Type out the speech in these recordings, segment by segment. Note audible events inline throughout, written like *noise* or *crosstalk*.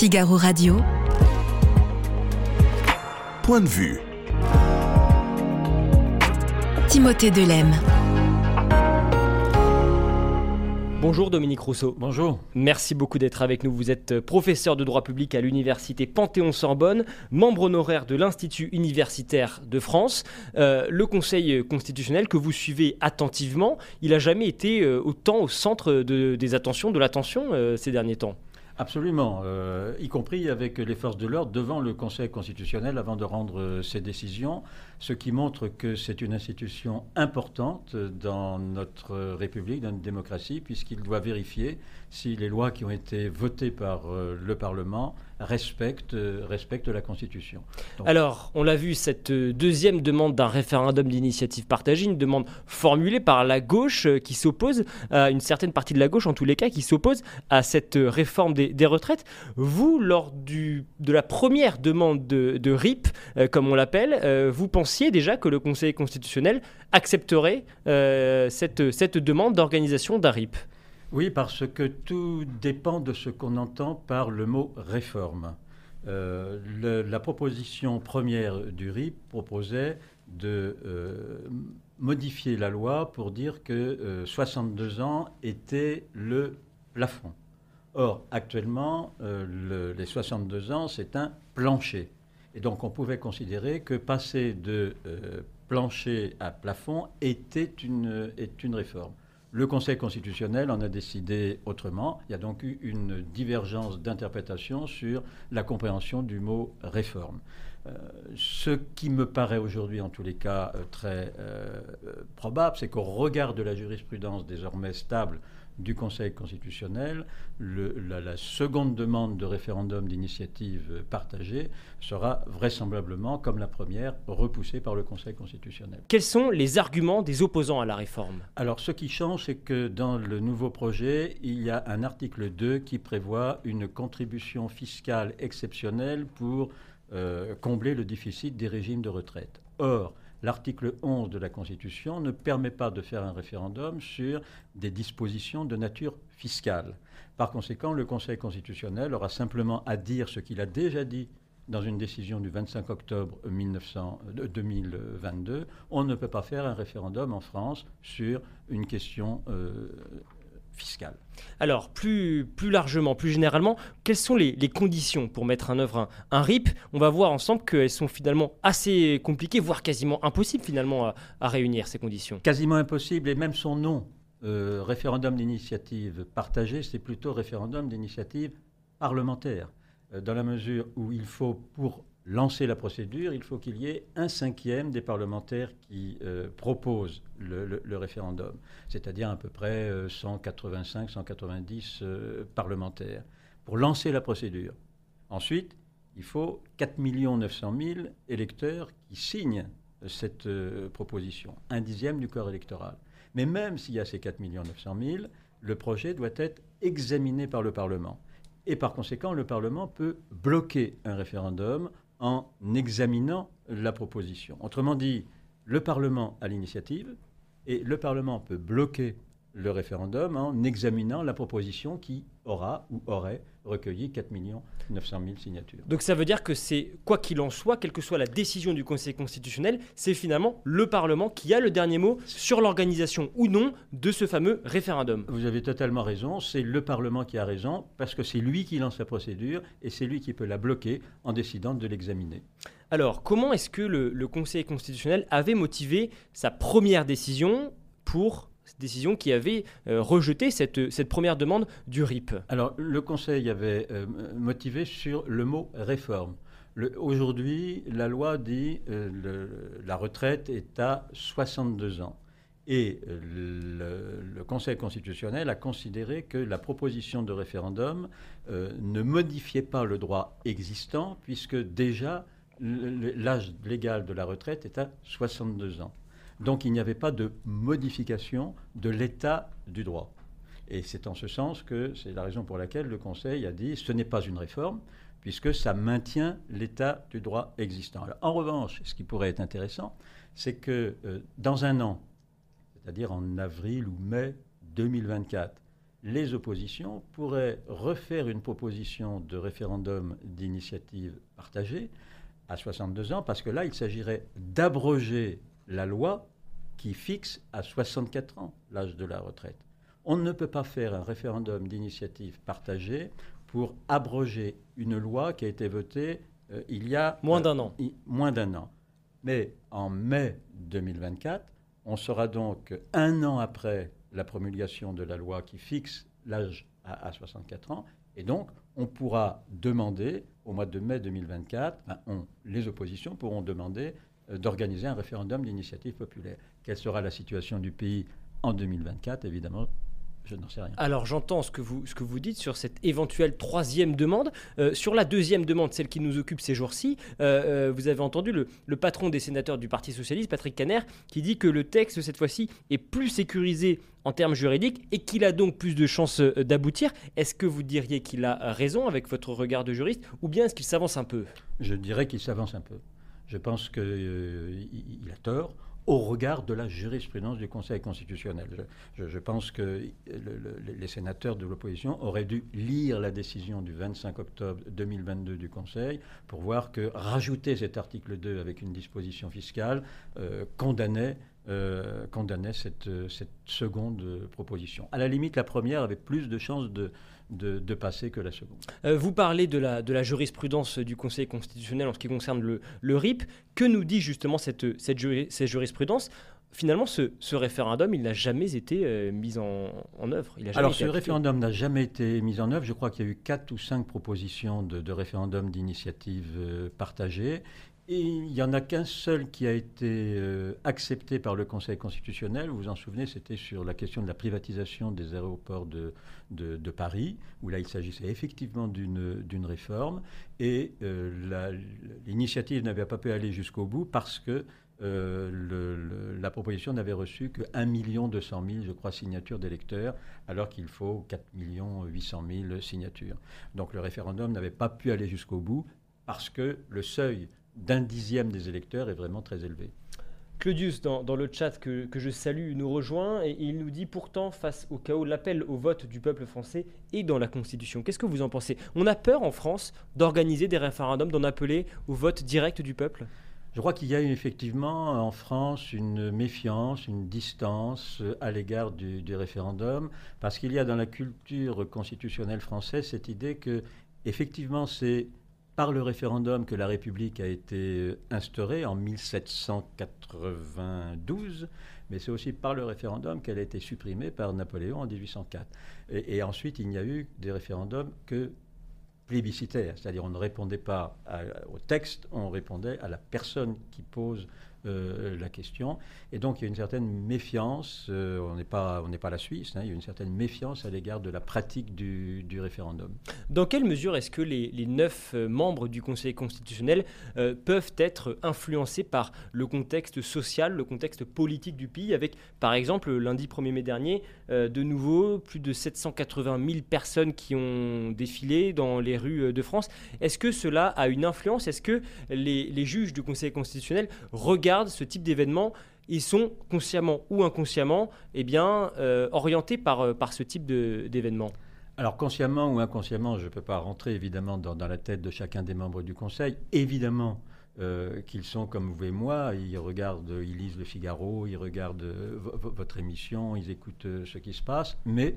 Figaro Radio. Point de vue. Timothée Delem. Bonjour Dominique Rousseau. Bonjour. Merci beaucoup d'être avec nous. Vous êtes professeur de droit public à l'université Panthéon-Sorbonne, membre honoraire de l'Institut universitaire de France. Euh, le Conseil constitutionnel que vous suivez attentivement, il n'a jamais été euh, autant au centre de- des attentions, de l'attention euh, ces derniers temps. Absolument, euh, y compris avec les forces de l'ordre devant le Conseil constitutionnel avant de rendre euh, ses décisions, ce qui montre que c'est une institution importante dans notre République, dans notre démocratie, puisqu'il doit vérifier si les lois qui ont été votées par euh, le Parlement respectent, euh, respectent la Constitution. Donc- Alors, on l'a vu, cette deuxième demande d'un référendum d'initiative partagée, une demande formulée par la gauche euh, qui s'oppose, à une certaine partie de la gauche en tous les cas, qui s'oppose à cette réforme des, des retraites. Vous, lors du, de la première demande de, de RIP, euh, comme on l'appelle, euh, vous pensiez déjà que le Conseil constitutionnel accepterait euh, cette, cette demande d'organisation d'un RIP Oui, parce que tout dépend de ce qu'on entend par le mot réforme. Euh, la proposition première du RIP proposait de euh, modifier la loi pour dire que euh, 62 ans était le plafond. Or, actuellement, le- les 62 ans, c'est un plancher. Et donc, on pouvait considérer que passer de euh, plancher à plafond était une, est une réforme. Le Conseil constitutionnel en a décidé autrement. Il y a donc eu une divergence d'interprétation sur la compréhension du mot réforme. Euh, ce qui me paraît aujourd'hui, en tous les cas, euh, très probable, c'est qu'au regard de la jurisprudence désormais stable du Conseil constitutionnel, le- la, la seconde demande de référendum d'initiative partagée sera vraisemblablement, comme la première, repoussée par le Conseil constitutionnel. Quels sont les arguments des opposants à la réforme? Alors, ce qui change, c'est que dans le nouveau projet, il y a un article 2 qui prévoit une contribution fiscale exceptionnelle pour euh, combler le déficit des régimes de retraite. Or, l'article 11 de la Constitution ne permet pas de faire un référendum sur des dispositions de nature fiscale. Par conséquent, le Conseil constitutionnel aura simplement à dire ce qu'il a déjà dit dans une décision du 25 octobre 1900 euh, 2022, on ne peut pas faire un référendum en France sur une question euh, fiscale. Alors, plus, plus largement, plus généralement, quelles sont les, conditions pour mettre en œuvre un, RIP? On va voir ensemble qu'elles sont finalement assez compliquées, voire quasiment impossibles finalement à, à réunir ces conditions. Quasiment impossible, et même son nom, euh, référendum d'initiative partagée, c'est plutôt référendum d'initiative parlementaire, euh, dans la mesure où il faut, pour lancer la procédure, il faut qu'il y ait un cinquième des parlementaires qui euh, proposent le, référendum, c'est-à-dire à peu près euh, 185, 190 euh, parlementaires, pour lancer la procédure. Ensuite, il faut 4 900 000 électeurs qui signent euh, cette euh, proposition, un dixième du corps électoral. Mais même s'il y a ces 4 900 000, le projet doit être examiné par le Parlement. Et par conséquent, le Parlement peut bloquer un référendum en examinant la proposition. Autrement dit, le Parlement a l'initiative et le Parlement peut bloquer le référendum en examinant la proposition qui aura ou aurait recueilli 4 900 000 signatures. Donc ça veut dire que c'est, quoi qu'il en soit, quelle que soit la décision du Conseil constitutionnel, c'est finalement le Parlement qui a le dernier mot sur l'organisation ou non de ce fameux référendum. Vous avez totalement raison, c'est le Parlement qui a raison, parce que c'est lui qui lance la procédure et c'est lui qui peut la bloquer en décidant de l'examiner. Alors, comment est-ce que le, le Conseil constitutionnel avait motivé sa première décision pour décision qui avait euh, rejeté cette, première demande du RIP Alors, le Conseil avait euh, motivé sur le mot réforme. Aujourd'hui, la loi dit euh, la retraite est à 62 ans. Et le, Conseil constitutionnel a considéré que la proposition de référendum ne modifiait pas le droit existant, puisque déjà l'âge légal de la retraite est à 62 ans. Donc il n'y avait pas de modification de l'état du droit. Et c'est en ce sens que c'est la raison pour laquelle le Conseil a dit ce n'est pas une réforme, puisque ça maintient l'état du droit existant. En revanche, ce qui pourrait être intéressant, c'est que euh, dans un an, c'est-à-dire en avril ou mai 2024, les oppositions pourraient refaire une proposition de référendum d'initiative partagée à 62 ans, parce que là, il s'agirait d'abroger la loi qui fixe à 64 ans l'âge de la retraite. On ne peut pas faire un référendum d'initiative partagée pour abroger une loi qui a été votée euh, il y a... Moins d'un an. Euh, moins d'un an. Mais en mai 2024, on sera donc un an après la promulgation de la loi qui fixe l'âge à, 64 ans. Et donc, on pourra demander, au mois de mai 2024, on, les oppositions pourront demander euh, d'organiser un référendum d'initiative populaire. Quelle sera la situation du pays en 2024 Évidemment, je n'en sais rien. Alors j'entends ce, que vous, ce que vous dites sur cette éventuelle troisième demande. Euh, sur la deuxième demande, celle qui nous occupe ces jours-ci, euh, euh, vous avez entendu le, le, patron des sénateurs du Parti socialiste, Patrick Caner, qui dit que le texte, cette fois-ci, est plus sécurisé en termes juridiques et qu'il a donc plus de chances d'aboutir. Est-ce que vous diriez qu'il a raison avec votre regard de juriste ou bien est-ce qu'il s'avance un peu? Je dirais qu'il s'avance un peu. Je pense qu'il a tort au regard de la jurisprudence du Conseil constitutionnel. Je, pense que les sénateurs de l'opposition auraient dû lire la décision du 25 octobre 2022 du Conseil pour voir que rajouter cet article 2 avec une disposition fiscale euh, condamnait euh, condamnait cette, cette, seconde proposition. À la limite, la première avait plus de chances de, de, passer que la seconde. Euh, vous parlez de la, de la jurisprudence du Conseil constitutionnel en ce qui concerne le, le RIP. Que nous dit justement cette, cette, jurisprudence? Finalement, ce, ce, référendum, il n'a jamais été euh, mis en, en œuvre. Il Alors, ce référendum n'a jamais été mis en œuvre. Je crois qu'il y a eu quatre ou cinq propositions de, de référendum d'initiative partagée. Il n'y en a qu'un seul qui a été euh, accepté par le Conseil constitutionnel. Vous vous en souvenez, c'était sur la question de la privatisation des aéroports de, Paris, où là il s'agissait effectivement d'une réforme. Et euh, l'initiative n'avait pas pu aller jusqu'au bout parce que euh, la proposition n'avait reçu que 1 200 000, je crois, signatures d'électeurs, alors qu'il faut 4 800 000 signatures. Donc le référendum n'avait pas pu aller jusqu'au bout parce que le seuil d'un dixième des électeurs est vraiment très élevé. Claudius, dans, le chat que, je salue, nous rejoint et il nous dit pourtant, face au chaos, l'appel au vote du peuple français est dans la Constitution. Qu'est-ce que vous en pensez? On a peur en France d'organiser des référendums, d'en appeler au vote direct du peuple? Je crois qu'il y a effectivement en France une méfiance, une distance à l'égard du, du référendum, parce qu'il y a dans la culture constitutionnelle française cette idée que, effectivement, c'est par le référendum que la République a été instaurée en 1792, mais c'est aussi par le référendum qu'elle a été supprimée par Napoléon en 1804. Et, ensuite, il n'y a eu des référendums que plébiscitaires, c'est-à-dire on ne répondait pas au texte, on répondait à la personne qui pose euh, la question. Et donc il y a une certaine méfiance, euh, on n'est pas, on pas la Suisse, hein, il y a une certaine méfiance à l'égard de la pratique du, référendum. Dans quelle mesure est-ce que les, neuf euh, membres du Conseil constitutionnel peuvent être influencés par le contexte social, le contexte politique du pays, avec par exemple lundi 1er mai dernier, de nouveau plus de 780 000 personnes qui ont défilé dans les rues de France? Est-ce que cela a une influence? Est-ce que les, les juges du Conseil constitutionnel regardent ce type d'événements, ils sont consciemment ou inconsciemment eh bien, euh, orientés par, euh, par ce type d'événements alors consciemment ou inconsciemment, je ne peux pas rentrer évidemment dans, la tête de chacun des membres du Conseil. Évidemment euh, qu'ils sont comme vous et moi, ils regardent, ils lisent le Figaro, ils regardent votre émission, ils écoutent ce qui se passe, mais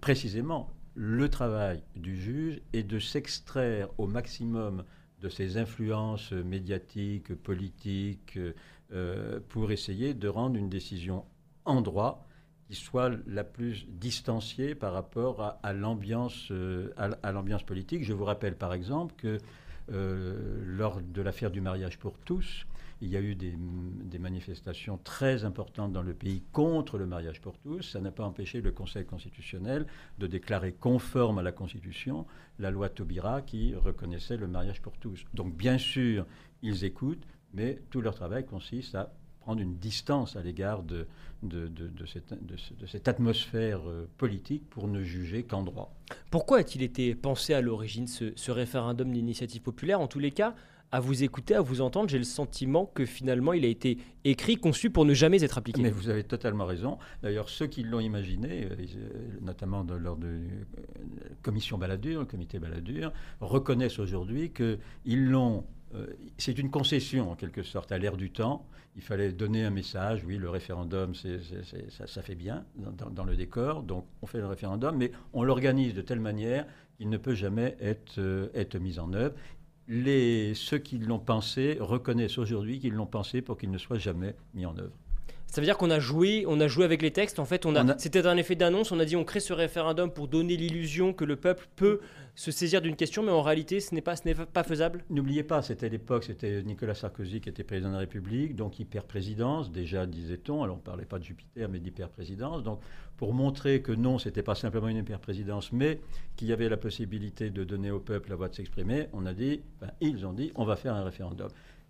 précisément, le travail du juge est de s'extraire au maximum de ces influences médiatiques, politiques, euh, pour essayer de rendre une décision en droit qui soit la plus distanciée par rapport à, l'ambiance euh, l'ambiance politique. Je vous rappelle par exemple que euh, lors de l'affaire du mariage pour tous, il y a eu des, manifestations très importantes dans le pays contre le mariage pour tous. Ça n'a pas empêché le Conseil constitutionnel de déclarer conforme à la Constitution la loi Taubira qui reconnaissait le mariage pour tous. Donc bien sûr, ils écoutent, mais tout leur travail consiste à prendre une distance à l'égard de, cette, atmosphère euh, politique pour ne juger qu'en droit. Pourquoi a-t-il été pensé à l'origine ce, référendum d'initiative populaire? En tous les cas, à vous écouter, à vous entendre, j'ai le sentiment que finalement il a été écrit, conçu pour ne jamais être appliqué. Mais vous avez totalement raison. D'ailleurs, ceux qui l'ont imaginé, euh, notamment lors de la commission Balladur, le comité Balladur, reconnaissent aujourd'hui qu'ils l'ont euh, c'est une concession en quelque sorte à l'ère du temps. Il fallait donner un message, oui, le référendum, ça, fait bien dans, le décor, donc on fait le référendum, mais on l'organise de telle manière qu'il ne peut jamais être, euh, être mis en œuvre. Les, ceux qui l'ont pensé reconnaissent aujourd'hui qu'ils l'ont pensé pour qu'il ne soit jamais mis en œuvre. Ça veut dire qu'on a joué, on a joué avec les textes. En fait, on a, c'était un effet d'annonce. On a dit on crée ce référendum pour donner l'illusion que le peuple peut se saisir d'une question, mais en réalité, ce n'est pas, ce n'est pas faisable. N'oubliez pas, c'était l'époque, c'était Nicolas Sarkozy qui était président de la République, donc hyper-présidence, déjà disait-on. Alors on parlait pas de Jupiter, mais d'hyper-présidence. Donc pour montrer que non, c'était pas simplement une hyper-présidence, mais qu'il y avait la possibilité de donner au peuple la voix de s'exprimer, on a dit, ils ont dit, on va faire un référendum.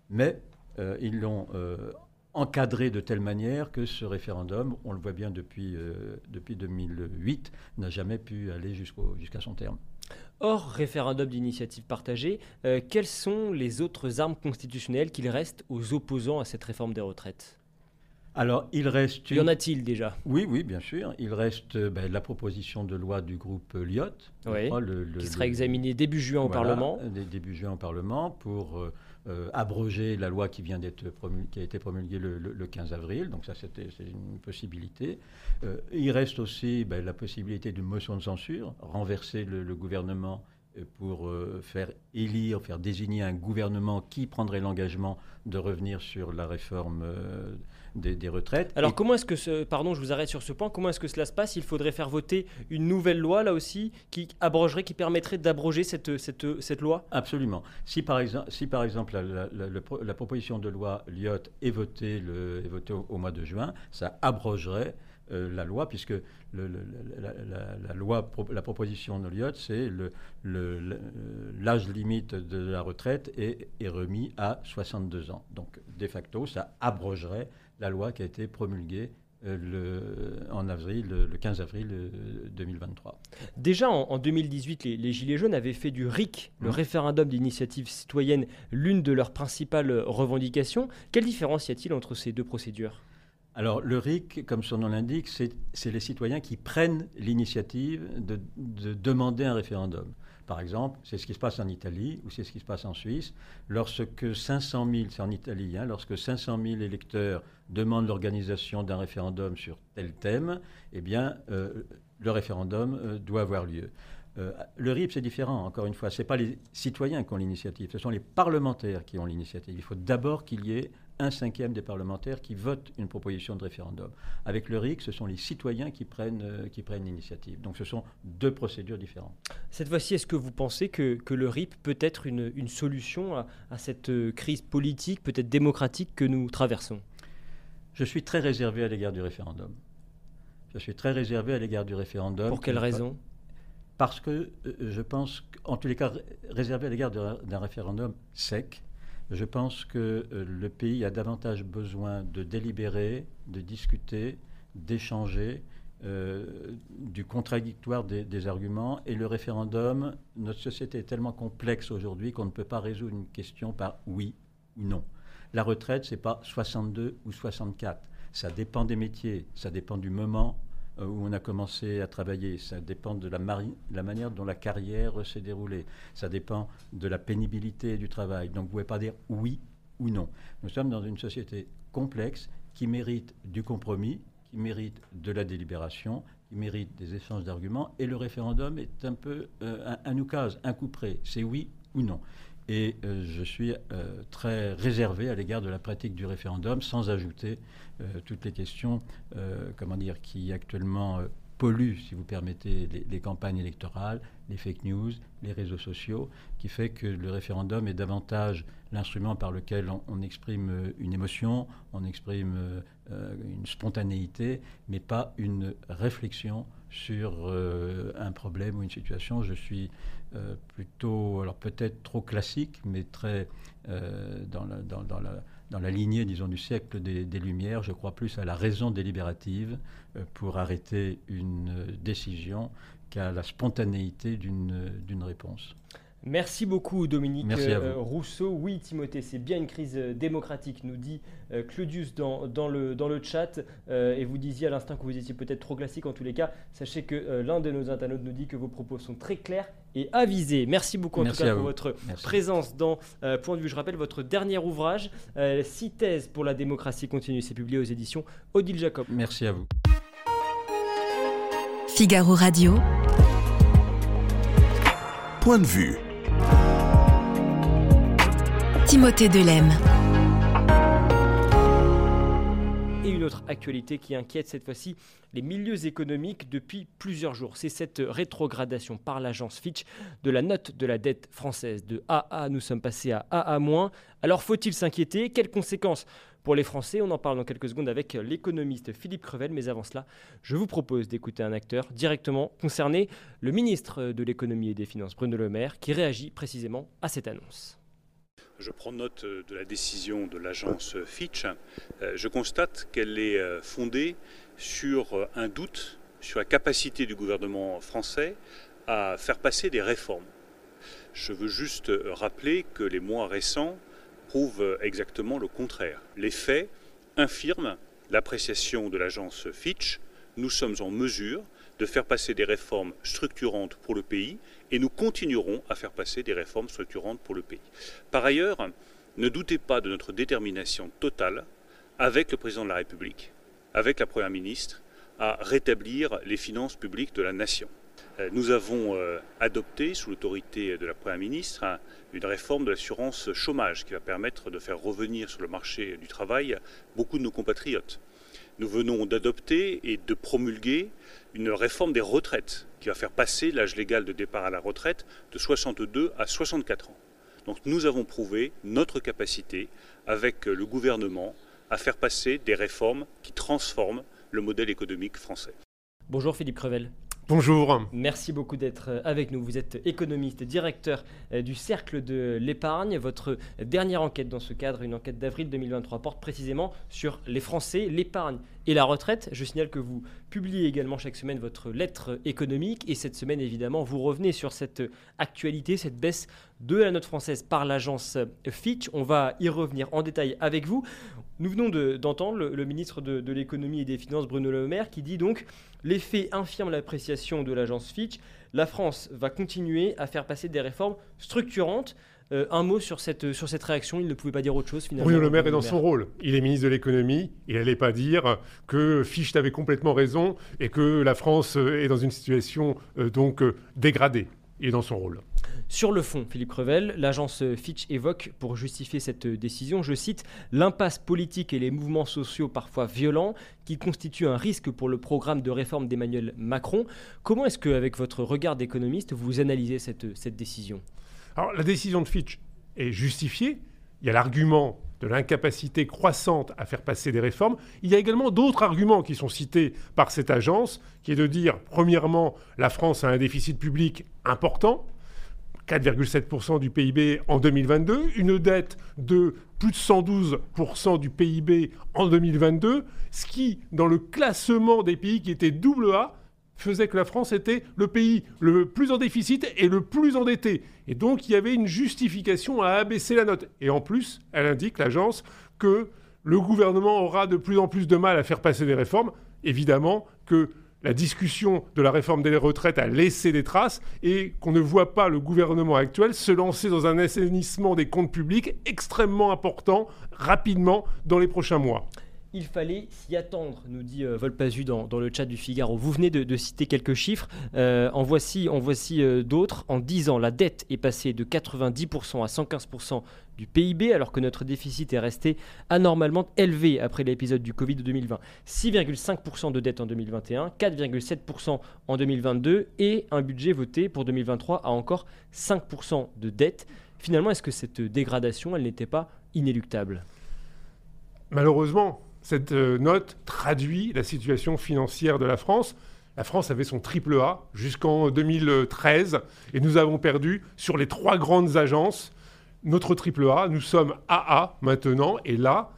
Mais euh, ils l'ont euh, encadré de telle manière que ce référendum, on le voit bien depuis, euh, depuis 2008, n'a jamais pu aller jusqu'à son terme. Hors référendum d'initiative partagée, euh, quelles sont les autres armes constitutionnelles qu'il reste aux opposants à cette réforme des retraites? Alors, il reste. Y en a-t-il déjà? Oui, oui, bien sûr. Il reste euh, ben, la proposition de loi du groupe Lyot. qui sera examinée début juin au Parlement. Début juin au Parlement pour euh, abroger la loi qui, vient d'être qui a été promulguée le, 15 avril. Donc ça, c'était c'est une possibilité. Euh, il reste aussi ben, la possibilité d'une motion de censure, renverser le, gouvernement euh, pour faire élire, faire désigner un gouvernement qui prendrait l'engagement de revenir sur la réforme des, retraites. Alors comment est-ce que ce, pardon, je vous arrête sur ce point, comment est-ce que cela se passe? Il faudrait faire voter une nouvelle loi là aussi qui abrogerait, qui permettrait d'abroger cette, cette, cette, loi? Absolument. Si par exemple, si par exemple la, la, proposition de loi Lyot est votée, le, est votée au, mois de juin, ça abrogerait euh, la loi, puisque le, la, loi, la proposition de Lyot, c'est l'âge limite de la retraite est, est remis à 62 ans. Donc, de facto, ça abrogerait la loi qui a été promulguée euh, le, en avril, le 15 avril 2023. Euh, Déjà en, 2018, les, Gilets jaunes avaient fait du RIC, le mmh. référendum d'initiative citoyenne, l'une de leurs principales revendications. Quelle différence y a-t-il entre ces deux procédures? Alors le RIC, comme son nom l'indique, c'est les citoyens qui prennent l'initiative de, demander un référendum. Par exemple, c'est ce qui se passe en Italie ou c'est ce qui se passe en Suisse. Lorsque 500 000, c'est en Italie, hein, lorsque 500 000 électeurs demandent l'organisation d'un référendum sur tel thème, eh bien, euh, le référendum euh, doit avoir lieu. Euh, le RIP, c'est différent, encore une fois. Ce n'est pas les citoyens qui ont l'initiative, ce sont les parlementaires qui ont l'initiative. Il faut d'abord qu'il y ait un cinquième des parlementaires qui votent une proposition de référendum. Avec le RIC, ce sont les citoyens qui prennent, euh, qui prennent l'initiative. Donc ce sont deux procédures différentes. Cette fois-ci, est-ce que vous pensez que, que, le RIP peut être une, une solution à, à, cette euh, crise politique, peut-être démocratique que nous traversons? Je suis très réservé à l'égard du référendum. Je suis très réservé à l'égard du référendum. Pour quelle raison? Parce que euh, je pense, en tous les cas, réservé à l'égard d'un référendum sec, je pense que euh, le pays a davantage besoin de délibérer, de discuter, d'échanger, euh, du contradictoire des, arguments. Et le référendum, notre société est tellement complexe aujourd'hui qu'on ne peut pas résoudre une question par oui ou non. La retraite, c'est pas 62 ou 64. Ça dépend des métiers, ça dépend du moment où on a commencé à travailler. Ça dépend de la, la manière dont la carrière s'est déroulée. Ça dépend de la pénibilité du travail. Donc vous ne pouvez pas dire oui ou non. Nous sommes dans une société complexe qui mérite du compromis, qui mérite de la délibération, qui mérite des échanges d'arguments. Et le référendum est un peu euh, un, un oukase, un coup près. C'est oui ou non. Et euh, je suis euh, très réservé à l'égard de la pratique du référendum, sans ajouter euh, toutes les questions, comment dire, qui actuellement polluent, si vous permettez, les, campagnes électorales, les fake news, les réseaux sociaux, qui fait que le référendum est davantage l'instrument par lequel on, exprime une émotion, on exprime une spontanéité, mais pas une réflexion sur un problème ou une situation. Je suis euh, plutôt, alors peut-être trop classique, mais très euh, dans, la, dans, la, dans, la, lignée, disons, du siècle des, Lumières. Je crois plus à la raison délibérative euh, pour arrêter une décision qu'à la spontanéité d'une réponse. Merci beaucoup Dominique Merci euh. Rousseau. Oui Timothée, c'est bien une crise euh, démocratique, nous dit euh, Claudius dans, dans le, dans le chat. Euh, et vous disiez à l'instant que vous étiez peut-être trop classique en tous les cas. Sachez que euh, l'un de nos internautes nous dit que vos propos sont très clairs et avisés. Merci beaucoup en Merci tout cas pour vous. votre Merci. présence dans euh, Point de vue. Je rappelle votre dernier ouvrage, euh, Six thèses pour la démocratie continue. C'est publié aux éditions Odile Jacob. Merci à vous. Figaro Radio. Point de vue. Timothée Delem. Et une autre actualité qui inquiète cette fois-ci les milieux économiques depuis plusieurs jours. C'est cette rétrogradation par l'agence Fitch de la note de la dette française. De AA, nous sommes passés à AA-. Alors faut-il s'inquiéter? Quelles conséquences pour les Français? On en parle dans quelques secondes avec l'économiste Philippe Crevel. Mais avant cela, je vous propose d'écouter un acteur directement concerné, le ministre de l'économie et des finances, Bruno Le Maire, qui réagit précisément à cette annonce. Je prends note euh, de la décision de l'agence Fitch. Euh, Je constate qu'elle est euh, fondée sur un doute sur la capacité du gouvernement français à faire passer des réformes. Je veux juste rappeler que les mois récents prouvent exactement le contraire. Les faits infirment l'appréciation de l'agence Fitch. Nous sommes en mesure de faire passer des réformes structurantes pour le pays et nous continuerons à faire passer des réformes structurantes pour le pays. Par ailleurs, ne doutez pas de notre détermination totale avec le président de la République, avec la Première ministre, à rétablir les finances publiques de la nation. Euh, Nous avons euh, adopté, sous l'autorité de la Première ministre, un- une réforme de l'assurance chômage qui va permettre de faire revenir sur le marché du travail beaucoup de nos compatriotes. Nous venons d'adopter et de promulguer une réforme des retraites qui va faire passer l'âge légal de départ à la retraite de 62 à 64 ans. Donc nous avons prouvé notre capacité avec le gouvernement à faire passer des réformes qui transforment le modèle économique français. Bonjour Philippe Crevel. Bonjour. Merci beaucoup d'être euh, avec nous. Vous êtes économiste, directeur euh, du Cercle de l'épargne. Votre dernière enquête dans ce cadre, une enquête d'avril 2023, porte précisément sur les Français, l'épargne et la retraite. Je signale que vous publiez également chaque semaine votre lettre économique et cette semaine, évidemment, vous revenez sur cette actualité, cette baisse de la note française par l'agence Fitch. On va y revenir en détail avec vous. Nous venons de- d'entendre le, le ministre de, de l'économie et des finances, Bruno Le Maire, qui dit donc les faits infirment l'appréciation de l'agence Fitch. La France va continuer à faire passer des réformes structurantes. Euh, un mot sur cette, sur cette réaction, il ne pouvait pas dire autre chose finalement. Bruno Le Maire est dans son rôle. Il est ministre de l'économie. Il n'allait pas dire que Fichte avait complètement raison et que la France est dans une situation euh, donc euh, dégradée. Il est dans son rôle. Sur le fond, Philippe Crevel, l'agence Fitch évoque, pour justifier cette décision, je cite, l'impasse politique et les mouvements sociaux parfois violents qui constituent un risque pour le programme de réforme d'Emmanuel Macron. Comment est-ce qu'avec votre regard d'économiste, vous analysez cette, cette décision? Alors la décision de Fitch est justifiée. Il y a l'argument de l'incapacité croissante à faire passer des réformes. Il y a également d'autres arguments qui sont cités par cette agence, qui est de dire, premièrement, la France a un déficit public important, 4,7% du PIB en 2022, une dette de plus de 112% du PIB en 2022, ce qui, dans le classement des pays qui étaient double A, faisait que la France était le pays le plus en déficit et le plus endetté. Et donc, il y avait une justification à abaisser la note. Et en plus, elle indique, l'agence, que le gouvernement aura de plus en plus de mal à faire passer des réformes. Évidemment que la discussion de la réforme des retraites a laissé des traces et qu'on ne voit pas le gouvernement actuel se lancer dans un assainissement des comptes publics extrêmement important rapidement dans les prochains mois. Il fallait s'y attendre, nous dit euh, Volpazu dans, le chat du Figaro. Vous venez de, citer quelques chiffres. Euh, en voici, en voici euh, d'autres. En 10 ans, la dette est passée de 90% à 115% du PIB, alors que notre déficit est resté anormalement élevé après l'épisode du Covid de 2020. 6,5% de dette en 2021, 4,7% en 2022 et un budget voté pour 2023 à encore 5% de dette. Finalement, est-ce que cette dégradation, elle n'était pas inéluctable? Malheureusement, cette euh, note traduit la situation financière de la France. La France avait son triple A jusqu'en 2013 et nous avons perdu sur les trois grandes agences notre triple A. Nous sommes AA maintenant et là,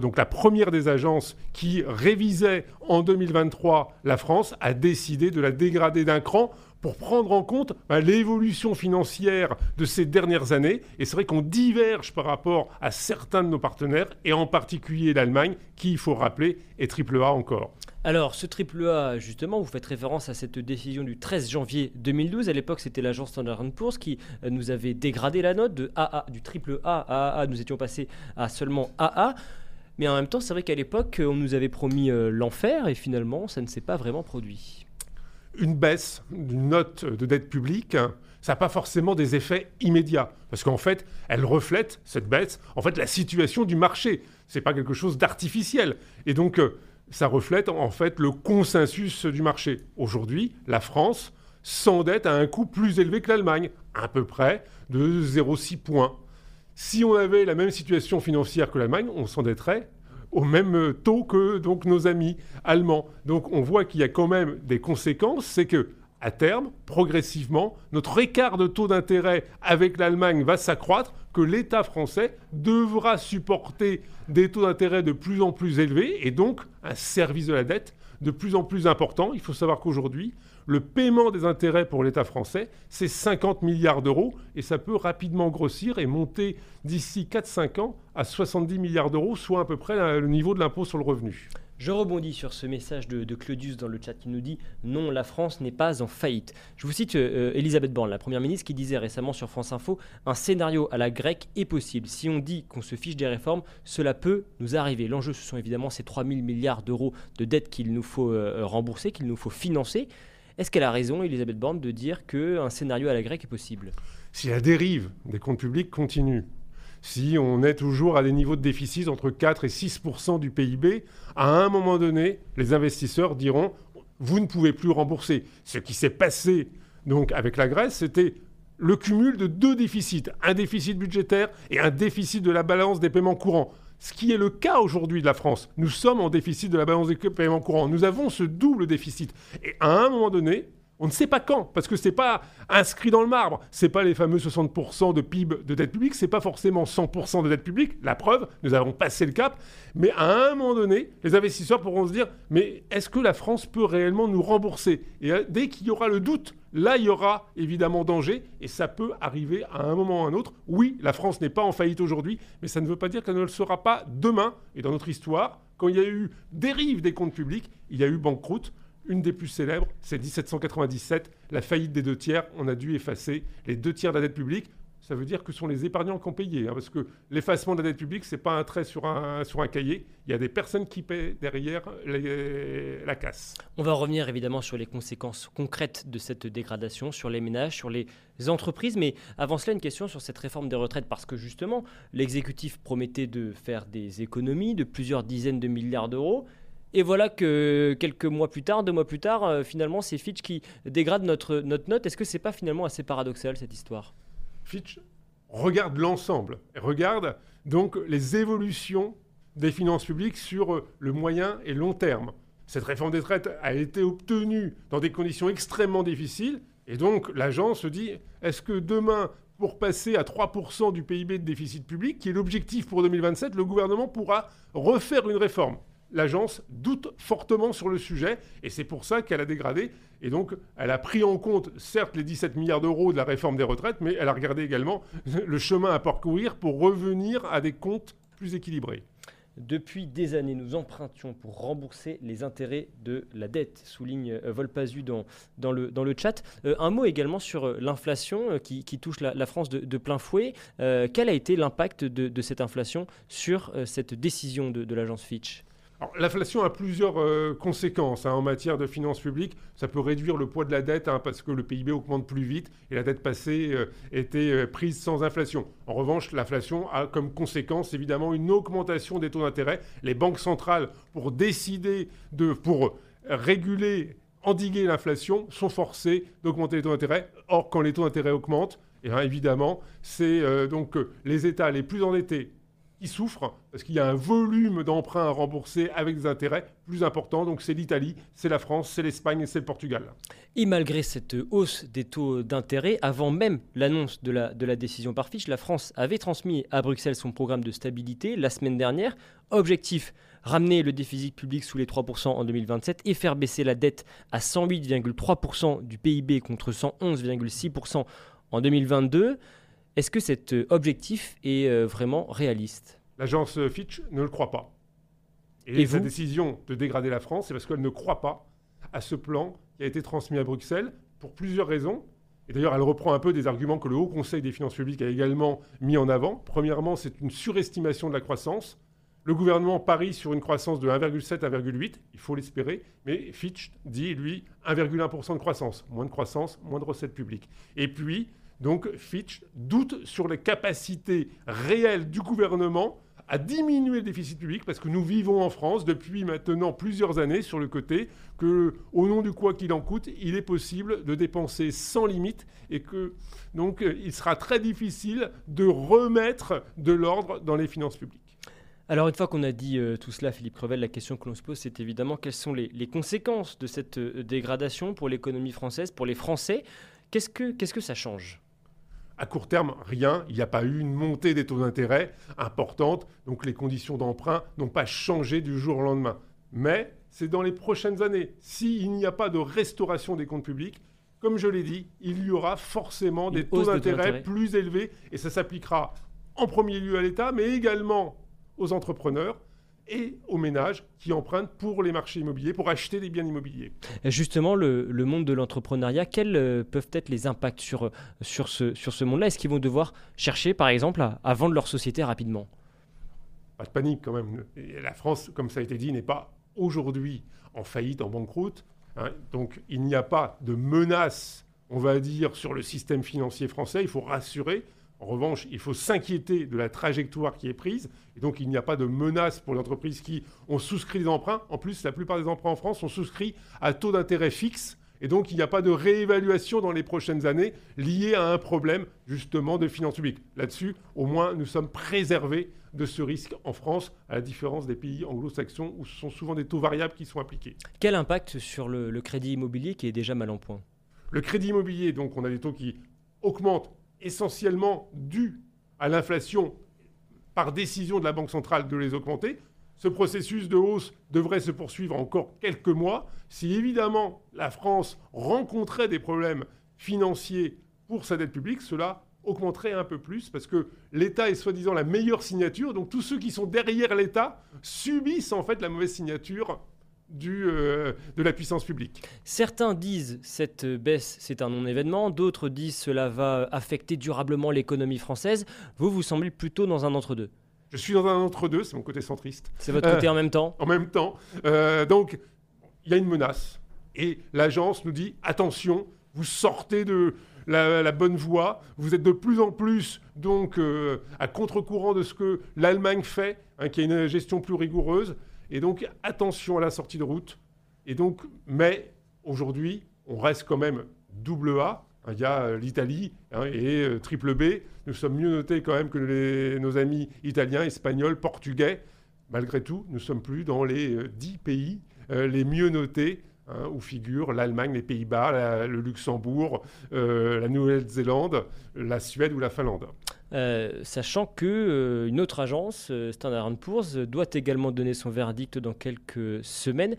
donc la première des agences qui révisait en 2023 la France a décidé de la dégrader d'un cran pour prendre en compte bah, l'évolution financière de ces dernières années. Et c'est vrai qu'on diverge par rapport à certains de nos partenaires, et en particulier l'Allemagne, qui, il faut rappeler, est triple A encore. Alors, ce triple A, justement, vous faites référence à cette décision du 13 janvier 2012. À l'époque, c'était l'agence Standard Poor's qui euh, nous avait dégradé la note de AA, du triple A à AA. Nous étions passés à seulement AA. Mais en même temps, c'est vrai qu'à l'époque, on nous avait promis euh, l'enfer et finalement, ça ne s'est pas vraiment produit. Une baisse d'une note de dette publique, ça n'a pas forcément des effets immédiats. Parce qu'en fait, elle reflète, cette baisse, en fait, la situation du marché. Ce n'est pas quelque chose d'artificiel. Et donc, euh, ça reflète en fait le consensus du marché. Aujourd'hui, la France s'endette à un coût plus élevé que l'Allemagne, à peu près de 0,6 points. Si on avait la même situation financière que l'Allemagne, on s'endetterait au même taux que donc nos amis allemands. Donc on voit qu'il y a quand même des conséquences, c'est que à terme, progressivement, notre écart de taux d'intérêt avec l'Allemagne va s'accroître, que l'État français devra supporter des taux d'intérêt de plus en plus élevés et donc un service de la dette de plus en plus important. Il faut savoir qu'aujourd'hui, le paiement des intérêts pour l'État français, c'est 50 milliards d'euros et ça peut rapidement grossir et monter d'ici 4-5 ans à 70 milliards d'euros, soit à peu près le niveau de l'impôt sur le revenu. Je rebondis sur ce message de, Claudius dans le chat qui nous dit Non, la France n'est pas en faillite. Je vous cite euh, Elisabeth Borne, la première ministre, qui disait récemment sur France Info Un scénario à la grecque est possible. Si on dit qu'on se fiche des réformes, cela peut nous arriver. L'enjeu, ce sont évidemment ces 3 000 milliards d'euros de dettes qu'il nous faut euh, rembourser, qu'il nous faut financer. Est-ce qu'elle a raison, Elisabeth Borne, de dire qu'un scénario à la grecque est possible? Si la dérive des comptes publics continue, si on est toujours à des niveaux de déficit entre 4 et 6 du PIB, à un moment donné, les investisseurs diront vous ne pouvez plus rembourser. Ce qui s'est passé donc avec la Grèce, c'était le cumul de deux déficits, un déficit budgétaire et un déficit de la balance des paiements courants. Ce qui est le cas aujourd'hui de la France. Nous sommes en déficit de la balance des paiements courants. Nous avons ce double déficit. Et à un moment donné, on ne sait pas quand, parce que ce n'est pas inscrit dans le marbre. Ce n'est pas les fameux 60% de PIB de dette publique, ce n'est pas forcément 100% de dette publique. La preuve, nous avons passé le cap. Mais à un moment donné, les investisseurs pourront se dire, mais est-ce que la France peut réellement nous rembourser? Et euh, dès qu'il y aura le doute, là, il y aura évidemment danger, et ça peut arriver à un moment ou à un autre. Oui, la France n'est pas en faillite aujourd'hui, mais ça ne veut pas dire qu'elle ne le sera pas demain. Et dans notre histoire, quand il y a eu dérive des comptes publics, il y a eu banqueroute. Une des plus célèbres, c'est 1797, la faillite des deux tiers. On a dû effacer les deux tiers de la dette publique. Ça veut dire que ce sont les épargnants qui ont payé, hein, parce que l'effacement de la dette publique, ce n'est pas un trait sur un, cahier. Il y a des personnes qui paient derrière la casse. On va revenir évidemment sur les conséquences concrètes de cette dégradation, sur les ménages, sur les entreprises. Mais avant cela, une question sur cette réforme des retraites, parce que justement, l'exécutif promettait de faire des économies de plusieurs dizaines de milliards d'euros. Et voilà que quelques mois plus tard, deux mois plus tard, euh, finalement, c'est Fitch qui dégrade notre, notre note. Est-ce que c'est pas finalement assez paradoxal cette histoire? Fitch regarde l'ensemble, regarde donc les évolutions des finances publiques sur euh, le moyen et long terme. Cette réforme des retraites a été obtenue dans des conditions extrêmement difficiles, et donc l'agence se dit est-ce que demain, pour passer à 3% du PIB de déficit public, qui est l'objectif pour 2027, le gouvernement pourra refaire une réforme? L'agence doute fortement sur le sujet et c'est pour ça qu'elle a dégradé. Et donc, elle a pris en compte, certes, les 17 milliards d'euros de la réforme des retraites, mais elle a regardé également le chemin à parcourir pour revenir à des comptes plus équilibrés. Depuis des années, nous empruntions pour rembourser les intérêts de la dette, souligne euh, Volpazu dans, dans, le, dans le chat. Euh, un mot également sur euh, l'inflation qui, touche la, France de, plein fouet. quel a été l'impact de, cette inflation sur cette décision de l'agence Fitch? L'inflation a plusieurs euh, conséquences hein, en matière de finances publiques. Ça peut réduire le poids de la dette hein, parce que le PIB augmente plus vite et la dette passée euh, était euh, prise sans inflation. En revanche, l'inflation a comme conséquence évidemment une augmentation des taux d'intérêt. Les banques centrales, pour décider de, pour réguler, endiguer l'inflation, sont forcées d'augmenter les taux d'intérêt. Or, quand les taux d'intérêt augmentent, eh évidemment, c'est donc les États les plus endettés qui souffre parce qu'il y a un volume d'emprunts à rembourser avec des intérêts plus importants. Donc c'est l'Italie, c'est la France, c'est l'Espagne et c'est le Portugal. Et malgré cette hausse des taux d'intérêt, avant même l'annonce de la, de la décision par Fitch, la France avait transmis à Bruxelles son programme de stabilité la semaine dernière. Objectif ramener le déficit public sous les 3% en 2027 et faire baisser la dette à 108,3% du PIB contre 111,6% en 2022. Est-ce que cet euh, objectif est euh, vraiment réaliste? L'agence Fitch ne le croit pas. Et, sa décision de dégrader la France, c'est parce qu'elle ne croit pas à ce plan qui a été transmis à Bruxelles pour plusieurs raisons. Et d'ailleurs, elle reprend un peu des arguments que le Haut Conseil des finances publiques a également mis en avant. Premièrement, c'est une surestimation de la croissance. Le gouvernement parie sur une croissance de 1,7 à 1,8, il faut l'espérer, mais Fitch dit, lui, 1,1% de croissance. Moins de croissance, moins de recettes publiques. Et puis, donc Fitch doute sur les capacités réelles du gouvernement à diminuer le déficit public parce que nous vivons en France depuis maintenant plusieurs années sur le côté que au nom du quoi qu'il en coûte, il est possible de dépenser sans limite et que donc il sera très difficile de remettre de l'ordre dans les finances publiques. Alors une fois qu'on a dit euh, tout cela, Philippe Crevel, la question que l'on se pose, c'est évidemment quelles sont les, conséquences de cette euh, dégradation pour l'économie française, pour les Français. Qu'est-ce que, qu'est-ce que ça change? À court terme, rien. Il n'y a pas eu une montée des taux d'intérêt importante. Donc les conditions d'emprunt n'ont pas changé du jour au lendemain. Mais c'est dans les prochaines années. S'il n'y a pas de restauration des comptes publics, comme je l'ai dit, il y aura forcément des taux d'intérêt plus élevés. Et ça s'appliquera en premier lieu à l'État, mais également aux entrepreneurs et aux ménages qui empruntent pour les marchés immobiliers, pour acheter des biens immobiliers. justement, le, monde de l'entrepreneuriat, quels euh, peuvent être les impacts sur, sur ce, sur ce monde-là? Est-ce qu'ils vont devoir chercher, par exemple, à, vendre leur société rapidement? Pas de panique quand même. la France, comme ça a été dit, n'est pas aujourd'hui en faillite, en banqueroute. Hein. Donc il n'y a pas de menace, on va dire, sur le système financier français. Il faut rassurer. En revanche, il faut s'inquiéter de la trajectoire qui est prise. Et donc, il n'y a pas de menace pour les entreprises qui ont souscrit des emprunts. En plus, la plupart des emprunts en France sont souscrits à taux d'intérêt fixe. Et donc, il n'y a pas de réévaluation dans les prochaines années liée à un problème, justement, de finances publiques. Là-dessus, au moins, nous sommes préservés de ce risque en France, à la différence des pays anglo-saxons où ce sont souvent des taux variables qui sont appliqués. Quel impact sur le, le crédit immobilier qui est déjà mal en point? Le crédit immobilier, donc, on a des taux qui augmentent essentiellement dû à l'inflation par décision de la Banque centrale de les augmenter. Ce processus de hausse devrait se poursuivre encore quelques mois. Si évidemment la France rencontrait des problèmes financiers pour sa dette publique, cela augmenterait un peu plus parce que l'État est soi-disant la meilleure signature. Donc tous ceux qui sont derrière l'État subissent en fait la mauvaise signature du, euh, de la puissance publique. Certains disent cette baisse c'est un non-événement, d'autres disent cela va affecter durablement l'économie française. Vous, vous semblez plutôt dans un entre-deux. Je suis dans un entre-deux, c'est mon côté centriste. C'est votre côté en même temps? En même temps. Euh, donc, il y a une menace. Et l'agence nous dit, attention, vous sortez de la, bonne voie, vous êtes de plus en plus donc euh, à contre-courant de ce que l'Allemagne fait, hein, qui a une gestion plus rigoureuse. Et donc, attention à la sortie de route. Mais aujourd'hui, on reste quand même double A. Il y a euh, l'Italie hein, et euh, triple B. Nous sommes mieux notés quand même que nos amis italiens, espagnols, portugais. Malgré tout, nous sommes plus dans les euh, dix pays les mieux notés Hein, où figurent l'Allemagne, les Pays-Bas, le Luxembourg, la Nouvelle-Zélande, la Suède ou la Finlande. Euh, sachant que euh, une autre agence, euh, Standard Poor's, doit également donner son verdict dans quelques semaines.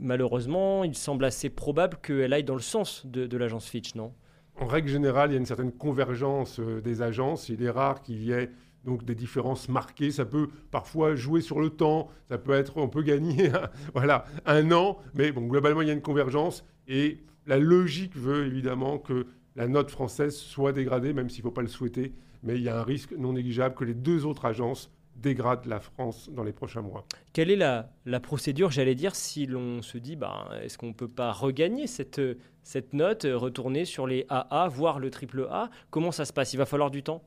Malheureusement, il semble assez probable qu'elle aille dans le sens de, l'agence Fitch, non? En règle générale, il y a une certaine convergence des agences. Il est rare qu'il y ait donc des différences marquées. Ça peut parfois jouer sur le temps. Ça peut être, on peut gagner, *laughs* voilà, un an. Mais bon, globalement, il y a une convergence et la logique veut évidemment que la note française soit dégradée, même s'il ne faut pas le souhaiter mais il y a un risque non négligeable que les deux autres agences dégradent la France dans les prochains mois. Quelle est la, procédure, j'allais dire, si l'on se dit, bah, est-ce qu'on ne peut pas regagner cette, cette note, retourner sur les AA, voire le triple A? Comment ça se passe? Il va falloir du temps?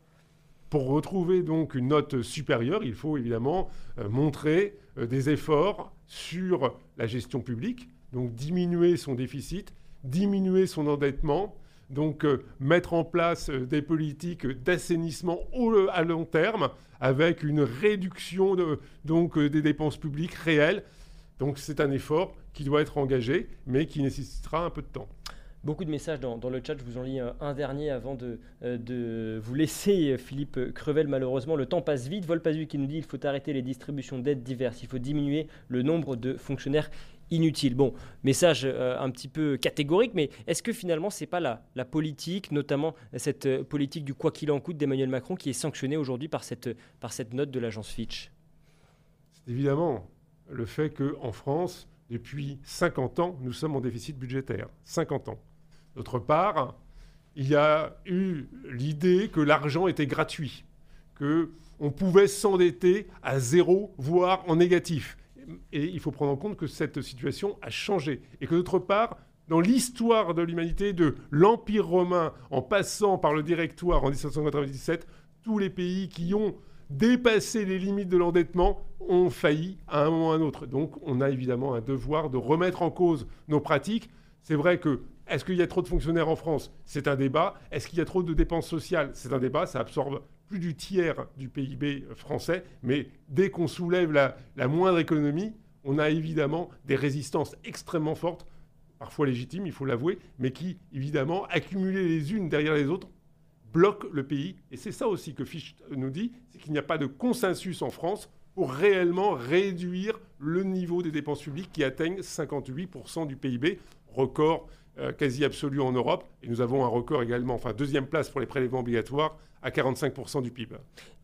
Pour retrouver donc une note supérieure, il faut évidemment euh, montrer euh, des efforts sur la gestion publique, donc diminuer son déficit, diminuer son endettement, donc euh, mettre en place euh, des politiques d'assainissement à long terme avec une réduction donc, des dépenses publiques réelles. Donc c'est un effort qui doit être engagé, mais qui nécessitera un peu de temps. Beaucoup de messages dans, le chat, je vous en lis un, dernier avant de, de, vous laisser, Philippe Crevel. Malheureusement, le temps passe vite. Volpazu qui nous dit qu'il faut arrêter les distributions d'aides diverses, il faut diminuer le nombre de fonctionnaires inutile. Bon, message euh, un petit peu catégorique, mais est-ce que finalement c'est pas la, politique, notamment cette euh, politique du quoi qu'il en coûte d'Emmanuel Macron, qui est sanctionnée aujourd'hui par cette, par cette note de l'agence Fitch? C'est évidemment le fait qu'en France, depuis 50 ans, nous sommes en déficit budgétaire. 50 ans. D'autre part, il y a eu l'idée que l'argent était gratuit, que on pouvait s'endetter à zéro, voire en négatif et il faut prendre en compte que cette situation a changé. Et que d'autre part, dans l'histoire de l'humanité, de l'Empire romain, en passant par le Directoire en 1797, tous les pays qui ont dépassé les limites de l'endettement ont failli à un moment ou à un autre. Donc on a évidemment un devoir de remettre en cause nos pratiques. C'est vrai que est-ce qu'il y a trop de fonctionnaires en France? C'est un débat. Est-ce qu'il y a trop de dépenses sociales? C'est un débat. Ça absorbe plus du tiers du PIB français, mais dès qu'on soulève la, moindre économie, on a évidemment des résistances extrêmement fortes, parfois légitimes, il faut l'avouer, mais qui, évidemment, accumulées les unes derrière les autres, bloquent le pays. Et c'est ça aussi que Fichte nous dit, c'est qu'il n'y a pas de consensus en France pour réellement réduire le niveau des dépenses publiques qui atteignent 58% du PIB, record euh, quasi absolu en Europe. Et nous avons un record également, enfin deuxième place pour les prélèvements obligatoires à 45% du PIB.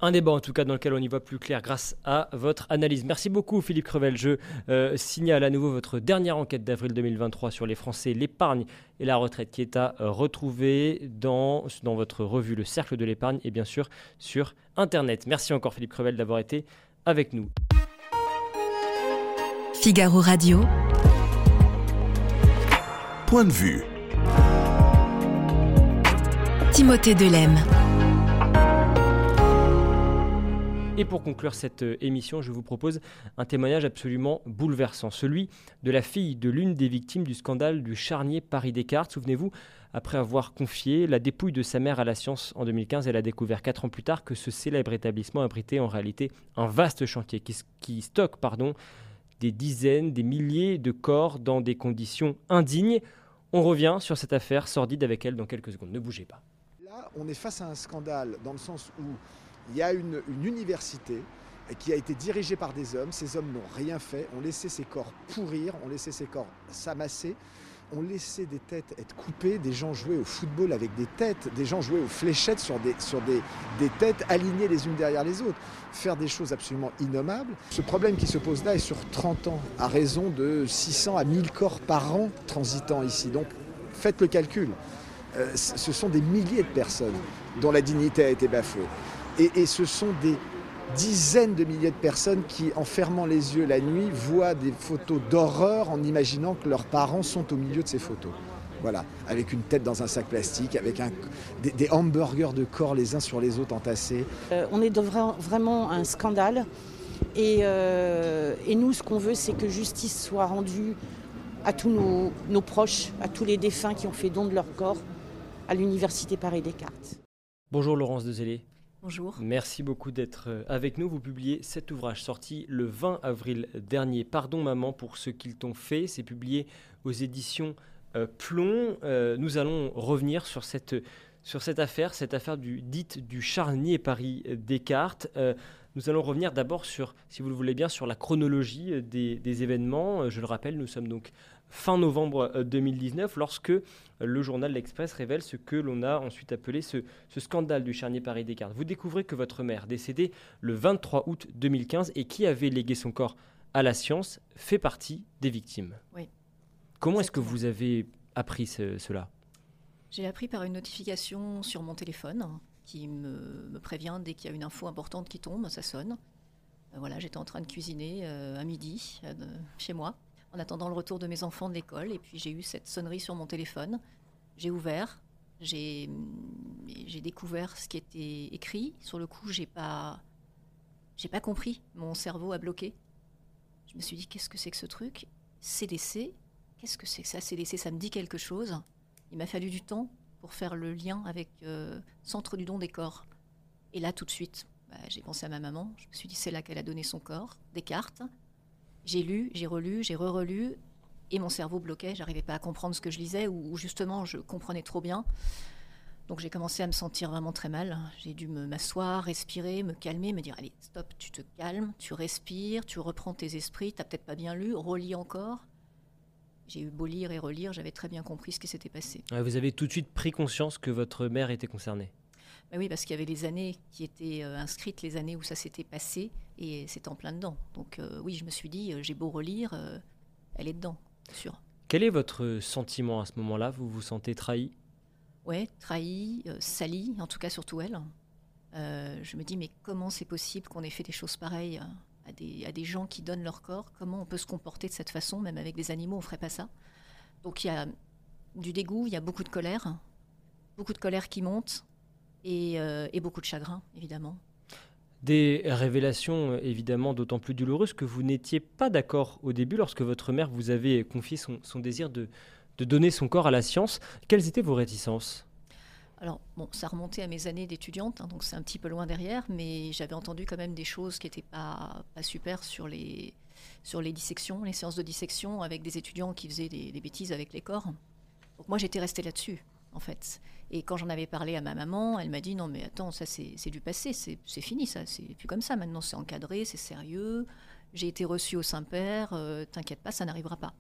Un débat en tout cas dans lequel on y voit plus clair grâce à votre analyse. Merci beaucoup Philippe Crevel. Je euh, signale à nouveau votre dernière enquête d'avril 2023 sur les Français, l'épargne et la retraite qui est à euh, retrouver dans, dans votre revue Le Cercle de l'épargne et bien sûr sur Internet. Merci encore Philippe Crevel d'avoir été avec nous. Figaro Radio. Point de vue. Timothée Delem. Et pour conclure cette euh, émission, je vous propose un témoignage absolument bouleversant, celui de la fille de l'une des victimes du scandale du charnier Paris-Descartes. Souvenez-vous, après avoir confié la dépouille de sa mère à la science en 2015, elle a découvert quatre ans plus tard que ce célèbre établissement abritait en réalité un vaste chantier qui, qui stocke pardon, des dizaines, des milliers de corps dans des conditions indignes. On revient sur cette affaire sordide avec elle dans quelques secondes. Ne bougez pas. Là, on est face à un scandale dans le sens où il y a une, université qui a été dirigée par des hommes. Ces hommes n'ont rien fait, ont laissé ces corps pourrir, ont laissé ces corps s'amasser, ont laissé des têtes être coupées, des gens jouer au football avec des têtes, des gens jouer aux fléchettes sur des têtes alignées les unes derrière les autres, faire des choses absolument innommables. Ce problème qui se pose là est sur 30 ans, à raison de 600 à 1000 corps par an transitant ici. Donc faites le calcul. Euh, ce sont des milliers de personnes dont la dignité a été bafouée. Et, ce sont des dizaines de milliers de personnes qui, en fermant les yeux la nuit, voient des photos d'horreur en imaginant que leurs parents sont au milieu de ces photos. Voilà, avec une tête dans un sac plastique, avec des, hamburgers de corps les uns sur les autres entassés. Euh, on est devant vraiment un scandale. Euh, et, nous, ce qu'on veut, c'est que justice soit rendue à tous nos, nos proches, à tous les défunts qui ont fait don de leur corps à l'Université Paris-Descartes. Bonjour Laurence Dezélé. Bonjour. Merci beaucoup d'être euh, avec nous. Vous publiez cet ouvrage sorti le 20 avril dernier. Pardon maman pour ce qu'ils t'ont fait. C'est publié aux éditions euh, Plomb. Euh, nous allons revenir sur cette, sur cette affaire, cette affaire du, dite du charnier Paris-Descartes. nous allons revenir d'abord sur, si vous le voulez bien, sur la chronologie des, événements. Je le rappelle, nous sommes donc fin novembre 2019 euh, lorsque le journal L'Express révèle ce que l'on a ensuite appelé ce, scandale du charnier Paris-Descartes. Vous découvrez que votre mère, décédée le 23 août 2015 et qui avait légué son corps à la science, fait partie des victimes. Oui. Comment est-ce que vous avez appris cela? J'ai appris par une notification sur mon téléphone qui me, prévient dès qu'il y a une info importante qui tombe, ça sonne. Euh, voilà, j'étais en train de cuisiner à midi chez moi en attendant le retour de mes enfants de l'école. Et puis j'ai eu cette sonnerie sur mon téléphone. J'ai ouvert, j'ai découvert ce qui était écrit. Sur le coup, j'ai pas, j'ai pas compris. Mon cerveau a bloqué. Je me suis dit qu'est-ce que c'est que ce truc? CDC Qu'est-ce que c'est que ça? CDC Ça me dit quelque chose. Il m'a fallu du temps pour faire le lien avec euh, Centre du don des corps. Et là, tout de suite, bah, j'ai pensé à ma maman. Je me suis dit, c'est là qu'elle a donné son corps, des cartes. J'ai lu, j'ai relu, j'ai re-relu, et mon cerveau bloquait. J'arrivais pas à comprendre ce que je lisais, ou, justement, je comprenais trop bien. Donc j'ai commencé à me sentir vraiment très mal. J'ai dû m'asseoir, respirer, me calmer, me dire allez, stop, tu te calmes, tu respires, tu reprends tes esprits, t'as peut-être pas bien lu, relis encore. J'ai eu beau lire et relire, j'avais très bien compris ce qui s'était passé. vous avez tout de suite pris conscience que votre mère était concernée bah oui, parce qu'il y avait les années qui étaient euh, inscrites, les années où ça s'était passé, et c'est en plein dedans. Donc euh, oui, je me suis dit, euh, j'ai beau relire, elle est dedans, sûr. Quel est votre sentiment à ce moment-là? Vous vous sentez trahi? Ouais, trahi, sali, en tout cas surtout elle. je me dis, mais comment c'est possible qu'on ait fait des choses pareilles à des, à des, gens qui donnent leur corps? Comment on peut se comporter de cette façon Même avec des animaux, on ferait pas ça? Donc il y a du dégoût, il y a beaucoup de colère, beaucoup de colère qui monte. Euh, et, beaucoup de chagrin, évidemment. Des révélations évidemment d'autant plus douloureuses que vous n'étiez pas d'accord au début lorsque votre mère vous avait confié son, désir de, donner son corps à la science. Quelles étaient vos réticences? Alors, bon, ça remontait à mes années d'étudiante, hein, donc c'est un petit peu loin derrière, mais j'avais entendu quand même des choses qui n'étaient pas, pas super sur les, sur les dissections, les séances de dissection avec des étudiants qui faisaient des, des bêtises avec les corps. Donc moi, j'étais restée là-dessus en fait. Et quand j'en avais parlé à ma maman, elle m'a dit non mais attends, ça c'est du passé, c'est fini ça, c'est plus comme ça, maintenant c'est encadré, c'est sérieux, j'ai été reçue au Saint-Père, euh, t'inquiète pas, ça n'arrivera pas.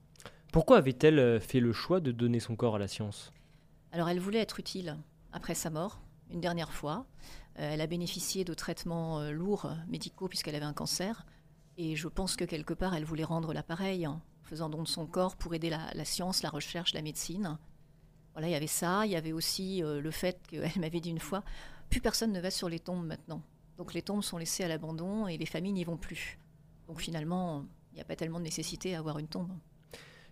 Pourquoi avait-elle euh, fait le choix de donner son corps à la science? Alors elle voulait être utile après sa mort, une dernière fois. Euh, elle a bénéficié de traitements lourds médicaux puisqu'elle avait un cancer. Et je pense que quelque part, elle voulait rendre l'appareil en faisant don de son corps pour aider la science, la recherche, la médecine. Voilà, il y avait ça, il y avait aussi euh, le fait qu'elle *laughs* m'avait dit une fois, plus personne ne va sur les tombes maintenant. Donc les tombes sont laissées à l'abandon et les familles n'y vont plus. Donc finalement, il n'y a pas tellement de nécessité à avoir une tombe.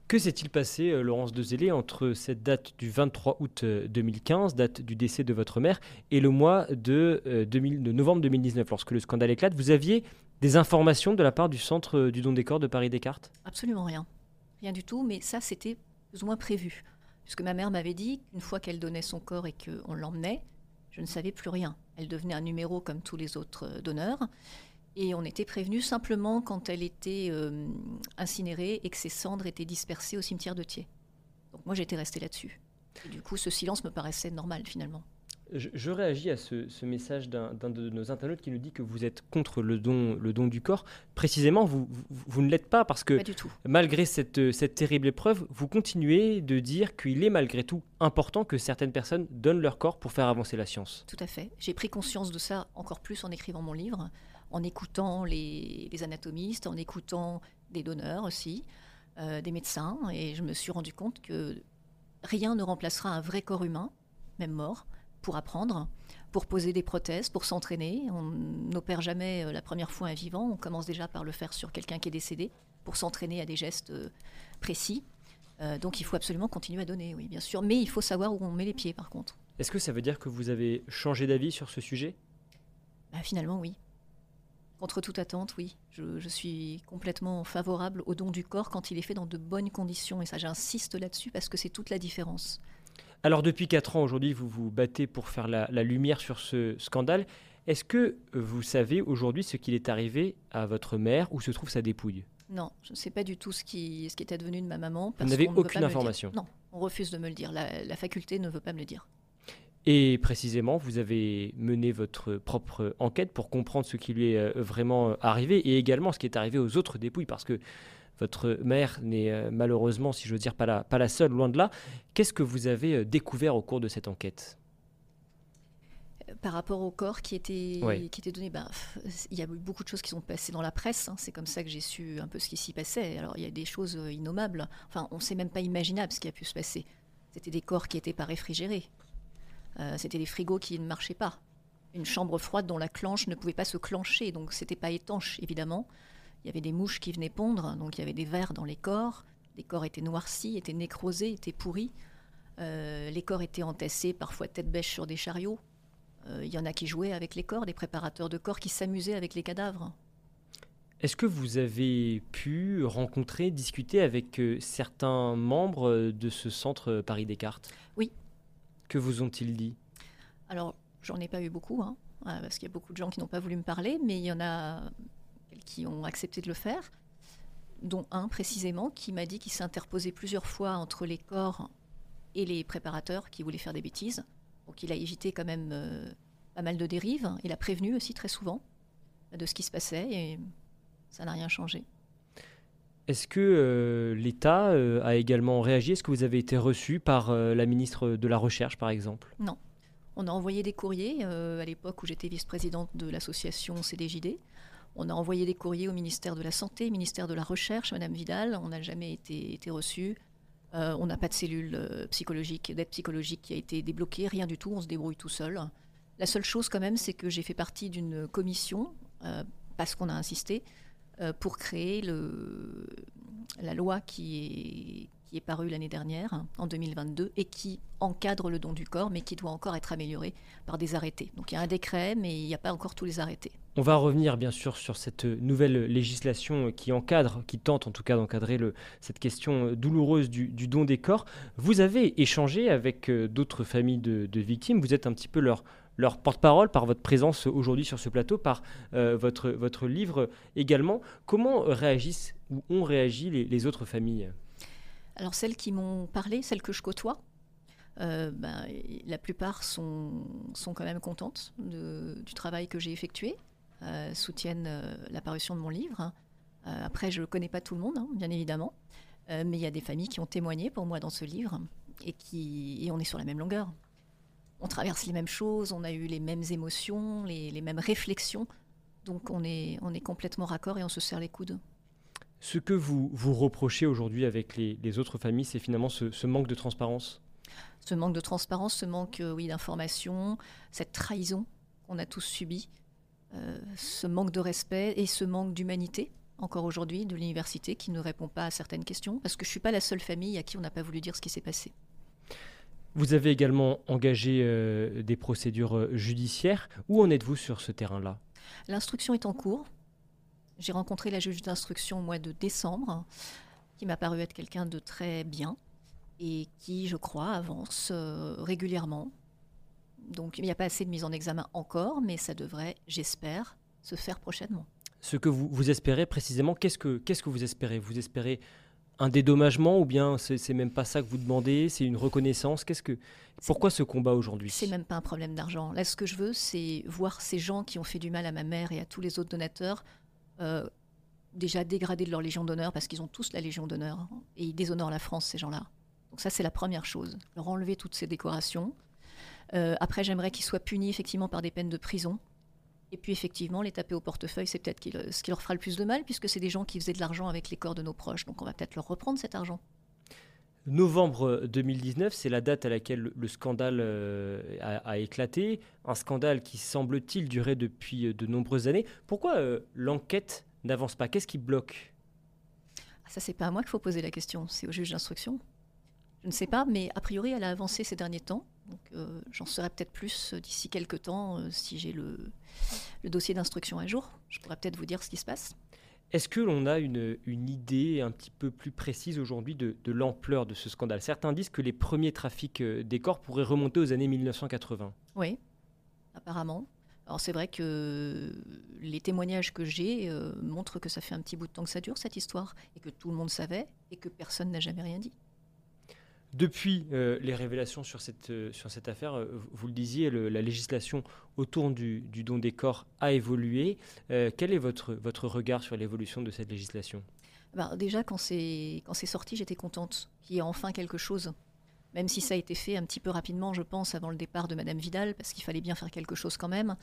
Que s'est-il passé, euh, Laurence de Zélé, entre cette date du 23 août 2015, euh, date du décès de votre mère, et le mois de, de novembre 2019, lorsque le scandale éclate? Vous aviez des informations de la part du Centre du don des corps de Paris-Descartes? Absolument rien. Rien du tout, mais ça, c'était plus ou moins prévu. Puisque ma mère m'avait dit qu'une fois qu'elle donnait son corps et qu'on l'emmenait, je ne savais plus rien. Elle devenait un numéro comme tous les autres euh, donneurs. Et on était prévenu simplement quand elle était euh, incinérée et que ses cendres étaient dispersées au cimetière de Thiers. Donc moi j'étais restée là-dessus. Du coup ce silence me paraissait normal finalement. Je, réagis à ce, message d'un de nos internautes qui nous dit que vous êtes contre le don, le don du corps. Précisément, vous, vous, ne l'êtes pas parce que malgré cette, cette terrible épreuve, vous continuez de dire qu'il est malgré tout important que certaines personnes donnent leur corps pour faire avancer la science. Tout à fait. J'ai pris conscience de ça encore plus en écrivant mon livre, en écoutant les, anatomistes, en écoutant des donneurs aussi, euh, des médecins, et je me suis rendu compte que rien ne remplacera un vrai corps humain, même mort pour apprendre, pour poser des prothèses, pour s'entraîner. On n'opère jamais euh, la première fois un vivant, on commence déjà par le faire sur quelqu'un qui est décédé, pour s'entraîner à des gestes euh, précis. Euh, donc il faut absolument continuer à donner, oui, bien sûr. Mais il faut savoir où on met les pieds, par contre. Est-ce que ça veut dire que vous avez changé d'avis sur ce sujet? Bah, Finalement, oui. Contre toute attente, oui. Je, je, suis complètement favorable au don du corps quand il est fait dans de bonnes conditions. Et ça, j'insiste là-dessus parce que c'est toute la différence. Alors depuis 4 ans aujourd'hui, vous vous battez pour faire la, lumière sur ce scandale. Est-ce que vous savez aujourd'hui ce qu'il est arrivé à votre mère où se trouve sa dépouille? Non, je ne sais pas du tout ce qui, ce qui est advenu de ma maman. vous n'avez aucune information Non, on refuse de me le dire. La, faculté ne veut pas me le dire. Et précisément, vous avez mené votre propre enquête pour comprendre ce qui lui est euh, vraiment arrivé et également ce qui est arrivé aux autres dépouilles, parce que votre mère n'est euh, malheureusement, si je veux dire, pas la, pas la seule, loin de là. Qu'est-ce que vous avez euh, découvert au cours de cette enquête? Euh, par rapport au corps qui était, qui était donné, ben, il y a eu beaucoup de choses qui sont passées dans la presse. Hein. C'est comme ça que j'ai su un peu ce qui s'y passait. Alors, il y a des choses innommables. Enfin, on ne sait même pas imaginable ce qui a pu se passer. C'était des corps qui n'étaient pas réfrigérés. C'était des frigos qui ne marchaient pas. Une chambre froide dont la clenche ne pouvait pas se clencher. Donc, c'était pas étanche, évidemment. Il y avait des mouches qui venaient pondre, donc il y avait des vers dans les corps. Les corps étaient noircis, étaient nécrosés, étaient pourris. Euh, les corps étaient entassés, parfois tête bêche sur des chariots. Euh, il y en a qui jouaient avec les corps, des préparateurs de corps qui s'amusaient avec les cadavres. Est-ce que vous avez pu rencontrer, discuter avec euh, certains membres de ce centre Paris Descartes? Oui. Que vous ont-ils dit? Alors, j'en ai pas eu beaucoup, hein, parce qu'il y a beaucoup de gens qui n'ont pas voulu me parler, mais il y en a qui ont accepté de le faire, dont un précisément qui m'a dit qu'il s'est interposé plusieurs fois entre les corps et les préparateurs qui voulaient faire des bêtises. Donc il a évité quand même euh, pas mal de dérives. Il a prévenu aussi très souvent de ce qui se passait et ça n'a rien changé. Est-ce que euh, l'État euh, a également réagi? Est-ce que vous avez été reçu par la ministre de la Recherche, par exemple? Non. On a envoyé des courriers à l'époque où j'étais vice-présidente de l'association CDJD. On a envoyé des courriers au ministère de la Santé, ministère de la Recherche, Madame Vidal. On n'a jamais été, été reçu. Euh, on n'a pas de cellule euh, psychologique, d'aide psychologique qui a été débloquée, rien du tout, on se débrouille tout seul. La seule chose quand même, c'est que j'ai fait partie d'une commission, euh, parce qu'on a insisté, pour créer la loi qui est, parue l'année dernière, en 2022, et qui encadre le don du corps, mais qui doit encore être amélioré par des arrêtés. Donc il y a un décret, mais il n'y a pas encore tous les arrêtés. On va revenir bien sûr sur cette nouvelle législation qui encadre, qui tente en tout cas d'encadrer cette question douloureuse du, don des corps. Vous avez échangé avec euh, d'autres familles de, victimes, vous êtes un petit peu leur, porte-parole par votre présence aujourd'hui sur ce plateau, par euh, votre, livre également. Comment réagissent ou ont réagi les, autres familles? Alors celles qui m'ont parlé, celles que je côtoie, euh, ben, la plupart sont quand même contentes du travail que j'ai effectué. Euh, soutiennent euh, la parution de mon livre. Euh, après, je ne connais pas tout le monde, hein, bien évidemment, mais il y a des familles qui ont témoigné pour moi dans ce livre et, qui, et on est sur la même longueur. On traverse les mêmes choses, on a eu les mêmes émotions, les, mêmes réflexions, donc on est, on est complètement raccord et on se serre les coudes. Ce que vous vous reprochez aujourd'hui avec les, autres familles, c'est finalement ce, manque de transparence? Ce manque de transparence, ce manque oui, d'information, cette trahison qu'on a tous subie. Euh, ce manque de respect et ce manque d'humanité encore aujourd'hui de l'université qui ne répond pas à certaines questions, parce que je ne suis pas la seule famille à qui on n'a pas voulu dire ce qui s'est passé. Vous avez également engagé euh, des procédures euh, judiciaires. Où en êtes-vous sur ce terrain-là? L'instruction est en cours. J'ai rencontré la juge d'instruction au mois de décembre, qui m'a paru être quelqu'un de très bien et qui, je crois, avance régulièrement. Donc il n'y a pas assez de mise en examen encore, mais ça devrait, j'espère, se faire prochainement. Ce que vous, vous espérez précisément, qu'est-ce que, qu'est-ce que vous espérez? Vous espérez un dédommagement ou bien c'est, même pas ça que vous demandez C'est une reconnaissance? Qu'est-ce que Pourquoi ce combat aujourd'hui? C'est même pas un problème d'argent. Là, ce que je veux, c'est voir ces gens qui ont fait du mal à ma mère et à tous les autres donateurs. Euh, déjà dégradés de leur Légion d'honneur parce qu'ils ont tous la Légion d'honneur et ils déshonorent la France, ces gens-là. Donc ça, c'est la première chose. Leur enlever toutes ces décorations, euh, après, j'aimerais qu'ils soient punis effectivement par des peines de prison. Et puis effectivement, les taper au portefeuille, c'est peut-être ce qui leur fera le plus de mal, puisque c'est des gens qui faisaient de l'argent avec les corps de nos proches. Donc on va peut-être leur reprendre cet argent. Novembre 2019, c'est la date à laquelle le scandale euh, a, éclaté. Un scandale qui semble-t-il durer depuis euh, de nombreuses années. Pourquoi l'enquête n'avance pas? Qu'est-ce qui bloque? Ah, Ça, c'est pas à moi qu'il faut poser la question, c'est au juge d'instruction. Je ne sais pas, mais a priori, elle a avancé ces derniers temps. Donc, euh, j'en saurai peut-être plus euh, d'ici quelques temps euh, si j'ai le, dossier d'instruction à jour. Je pourrais peut-être vous dire ce qui se passe. Est-ce que l'on a une, idée un petit peu plus précise aujourd'hui de, l'ampleur de ce scandale? Certains disent que les premiers trafics des corps pourraient remonter aux années 1980. Oui, apparemment. Alors c'est vrai que les témoignages que j'ai montrent que ça fait un petit bout de temps que ça dure cette histoire et que tout le monde savait et que personne n'a jamais rien dit. Depuis euh, les révélations sur cette, euh, sur cette affaire, euh, vous le disiez, la législation autour du, don des corps a évolué. quel est votre, votre regard sur l'évolution de cette législation? Bah, Déjà, quand c'est sorti, j'étais contente qu'il y ait enfin quelque chose. Même si ça a été fait un petit peu rapidement, je pense, avant le départ de Madame Vidal, parce qu'il fallait bien faire quelque chose quand même.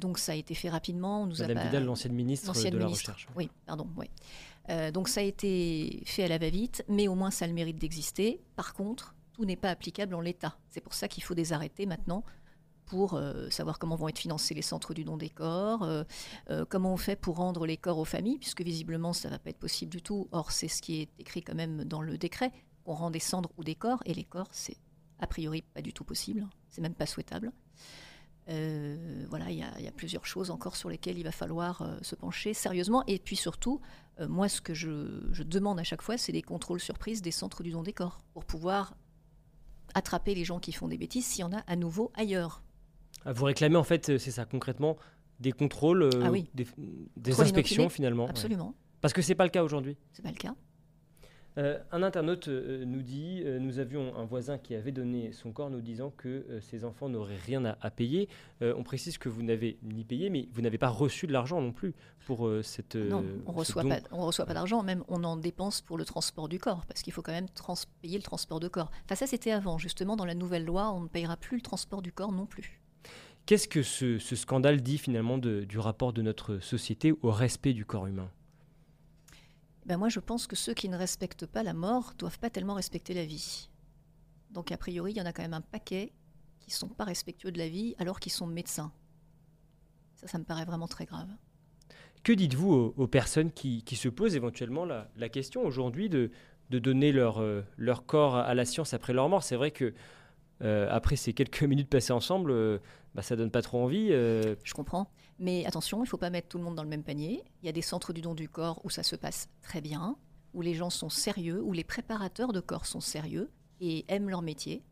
Donc ça a été fait rapidement. nous Madame Vidal, l'ancienne ministre de la Recherche. Oui, pardon. Oui. Euh, donc ça a été fait à la va-vite, mais au moins ça a le mérite d'exister. Par contre, tout n'est pas applicable en l'état. C'est pour ça qu'il faut des arrêtés maintenant pour euh, savoir comment vont être financés les centres du don des corps, euh, comment on fait pour rendre les corps aux familles, puisque visiblement ça ne va pas être possible du tout. Or, c'est ce qui est écrit quand même dans le décret. On rend des cendres ou des corps, et les corps, c'est a priori pas du tout possible. C'est même pas souhaitable. Euh, voilà, il y, a plusieurs choses encore sur lesquelles il va falloir euh, se pencher sérieusement. Et puis surtout, euh, moi, ce que je, demande à chaque fois, c'est des contrôles surprises des centres du don des corps pour pouvoir attraper les gens qui font des bêtises s'il y en a à nouveau ailleurs. Ah, vous réclamez en fait, c'est ça concrètement, des contrôles, Ah oui. des, inspections finalement. ouais. Absolument. Parce que c'est pas le cas aujourd'hui. C'est pas le cas. Euh, un internaute euh, nous dit euh, Nous avions un voisin qui avait donné son corps nous disant que ses enfants n'auraient rien à, à payer. On précise que vous n'avez ni payé, mais vous n'avez pas reçu de l'argent non plus pour cette. non, on ce reçoit pas, on reçoit pas d'argent, même on en dépense pour le transport du corps, parce qu'il faut quand même payer le transport de corps. Enfin, ça c'était avant, justement, dans la nouvelle loi, on ne payera plus le transport du corps non plus. Qu'est-ce que ce, ce scandale dit finalement de- du rapport de notre société au respect du corps humain? Ben moi, je pense que ceux qui ne respectent pas la mort doivent pas tellement respecter la vie. Donc, a priori, il y en a quand même un paquet qui sont pas respectueux de la vie alors qu'ils sont médecins. Ça, ça me paraît vraiment très grave. Que dites-vous aux, aux personnes qui, qui se posent éventuellement la, la question aujourd'hui de, de donner leur, euh, leur corps à, à la science après leur mort? C'est vrai que euh, après ces quelques *laughs* minutes passées ensemble, euh, bah, ça donne pas trop envie. euh, Je comprends. Mais attention, il ne faut pas mettre tout le monde dans le même panier. Il y a des centres du don du corps où ça se passe très bien, où les gens sont sérieux, où les préparateurs de corps sont sérieux et aiment leur métier.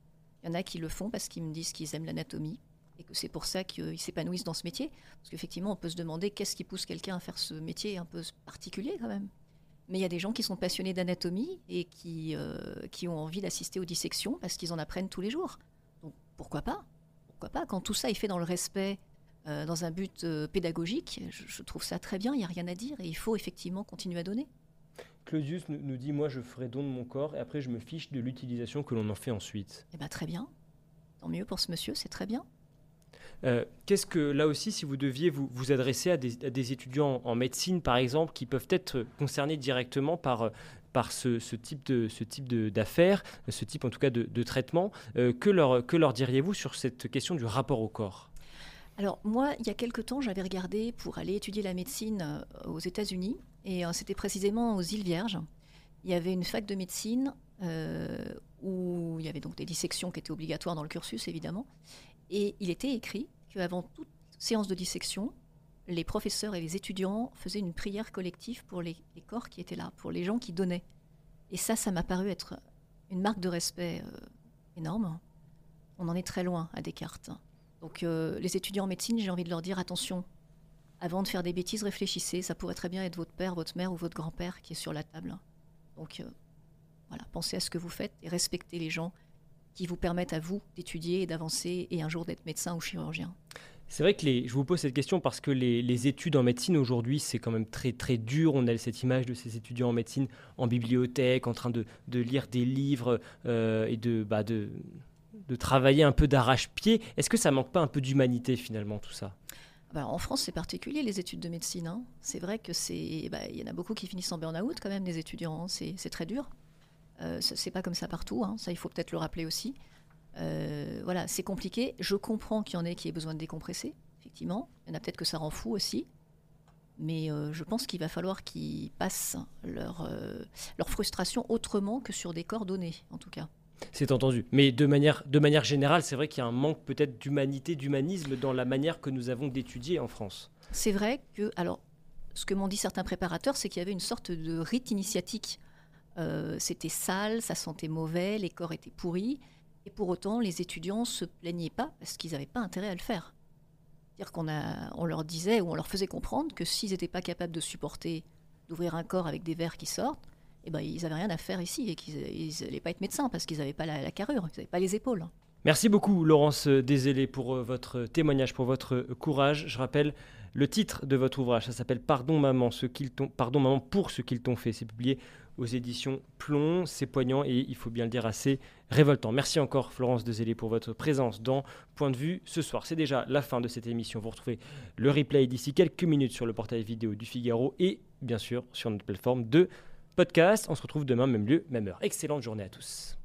Il y en a qui le font parce qu'ils me disent qu'ils aiment l'anatomie et que c'est pour ça qu'ils s'épanouissent dans ce métier. Parce qu'effectivement, on peut se demander qu'est-ce qui pousse quelqu'un à faire ce métier un peu particulier quand même. Mais il y a des gens qui sont passionnés d'anatomie et qui, euh, qui ont envie d'assister aux dissections parce qu'ils en apprennent tous les jours. Donc pourquoi pas? Pourquoi pas? Quand tout ça est fait dans le respect euh, dans un but euh, pédagogique, je, je trouve ça très bien, il n'y a rien à dire et il faut effectivement continuer à donner. Claudius nous, dit Moi, je ferai don de mon corps et après, je me fiche de l'utilisation que l'on en fait ensuite. Eh bien très bien, tant mieux pour ce monsieur, c'est très bien. Euh, Qu'est-ce que là aussi, si vous deviez vous, vous adresser à des, à des étudiants en médecine, par exemple, qui peuvent être concernés directement par, par ce, ce type de ce type d'affaires, ce type en tout cas de, de traitement, euh, que leur, que leur diriez-vous sur cette question du rapport au corps? Alors moi, il y a quelque temps, j'avais regardé pour aller étudier la médecine euh, aux États-Unis et euh, c'était précisément aux îles Vierges. Il y avait une fac de médecine euh, où il y avait donc des dissections qui étaient obligatoires dans le cursus évidemment et il était écrit qu'avant toute séance de dissection, les professeurs et les étudiants faisaient une prière collective pour les, corps qui étaient là, pour les gens qui donnaient. Et ça, ça m'a paru être une marque de respect énorme. On en est très loin à Descartes. Donc euh, les étudiants en médecine, j'ai envie de leur dire attention. Avant de faire des bêtises, réfléchissez. Ça pourrait très bien être votre père, votre mère ou votre grand-père qui est sur la table. Donc euh, voilà, pensez à ce que vous faites et respectez les gens qui vous permettent à vous d'étudier et d'avancer et un jour d'être médecin ou chirurgien. C'est vrai que je vous pose cette question parce que les, études en médecine aujourd'hui, c'est quand même très très dur. On a cette image de ces étudiants en médecine en bibliothèque, en train de, de lire des livres euh, et de, bah, de, de travailler un peu d'arrache-pied. Est-ce que ça manque pas un peu d'humanité finalement tout ça? Bah, en France, c'est particulier les études de médecine. hein. C'est vrai que c'est, bah, il y en a beaucoup qui finissent en burn-out quand même, des étudiants. hein. C'est, très dur. Euh, ce- c'est pas comme ça partout. hein. Ça, il faut peut-être le rappeler aussi. Euh, voilà, c'est compliqué. Je comprends qu'il y en ait qui aient besoin de décompresser. Effectivement, il y en a peut-être que ça rend fou aussi. Mais euh, je pense qu'il va falloir qu'ils passent leur, euh, leur frustration autrement que sur des coordonnées, en tout cas. C'est entendu. Mais de manière, de manière générale, c'est vrai qu'il y a un manque peut-être d'humanité, d'humanisme dans la manière que nous avons d'étudier en France. C'est vrai que, alors, ce que m'ont dit certains préparateurs, c'est qu'il y avait une sorte de rite initiatique. Euh, C'était sale, ça sentait mauvais, les corps étaient pourris, et pour autant, les étudiants se plaignaient pas parce qu'ils n'avaient pas intérêt à le faire. C'est-à-dire qu'on on leur disait ou on leur faisait comprendre que s'ils n'étaient pas capables de supporter d'ouvrir un corps avec des vers qui sortent, eh ben, ils n'avaient rien à faire ici et qu'ils n'allaient pas être médecins parce qu'ils n'avaient pas la, carrure, ils n'avaient pas les épaules. Merci beaucoup Laurence Dézélé pour euh, votre témoignage, pour votre euh, courage. Je rappelle le titre de votre ouvrage, ça s'appelle Pardon maman, ce qu'ils Pardon maman pour ce qu'ils t'ont fait. C'est publié aux éditions Plomb, c'est poignant et il faut bien le dire assez révoltant. Merci encore Florence Dézélé pour votre présence dans Point de vue ce soir. C'est déjà la fin de cette émission. Vous retrouvez le replay d'ici quelques minutes sur le portail vidéo du Figaro et bien sûr sur notre plateforme de podcast. On se retrouve demain, même lieu, même heure. Excellente journée à tous.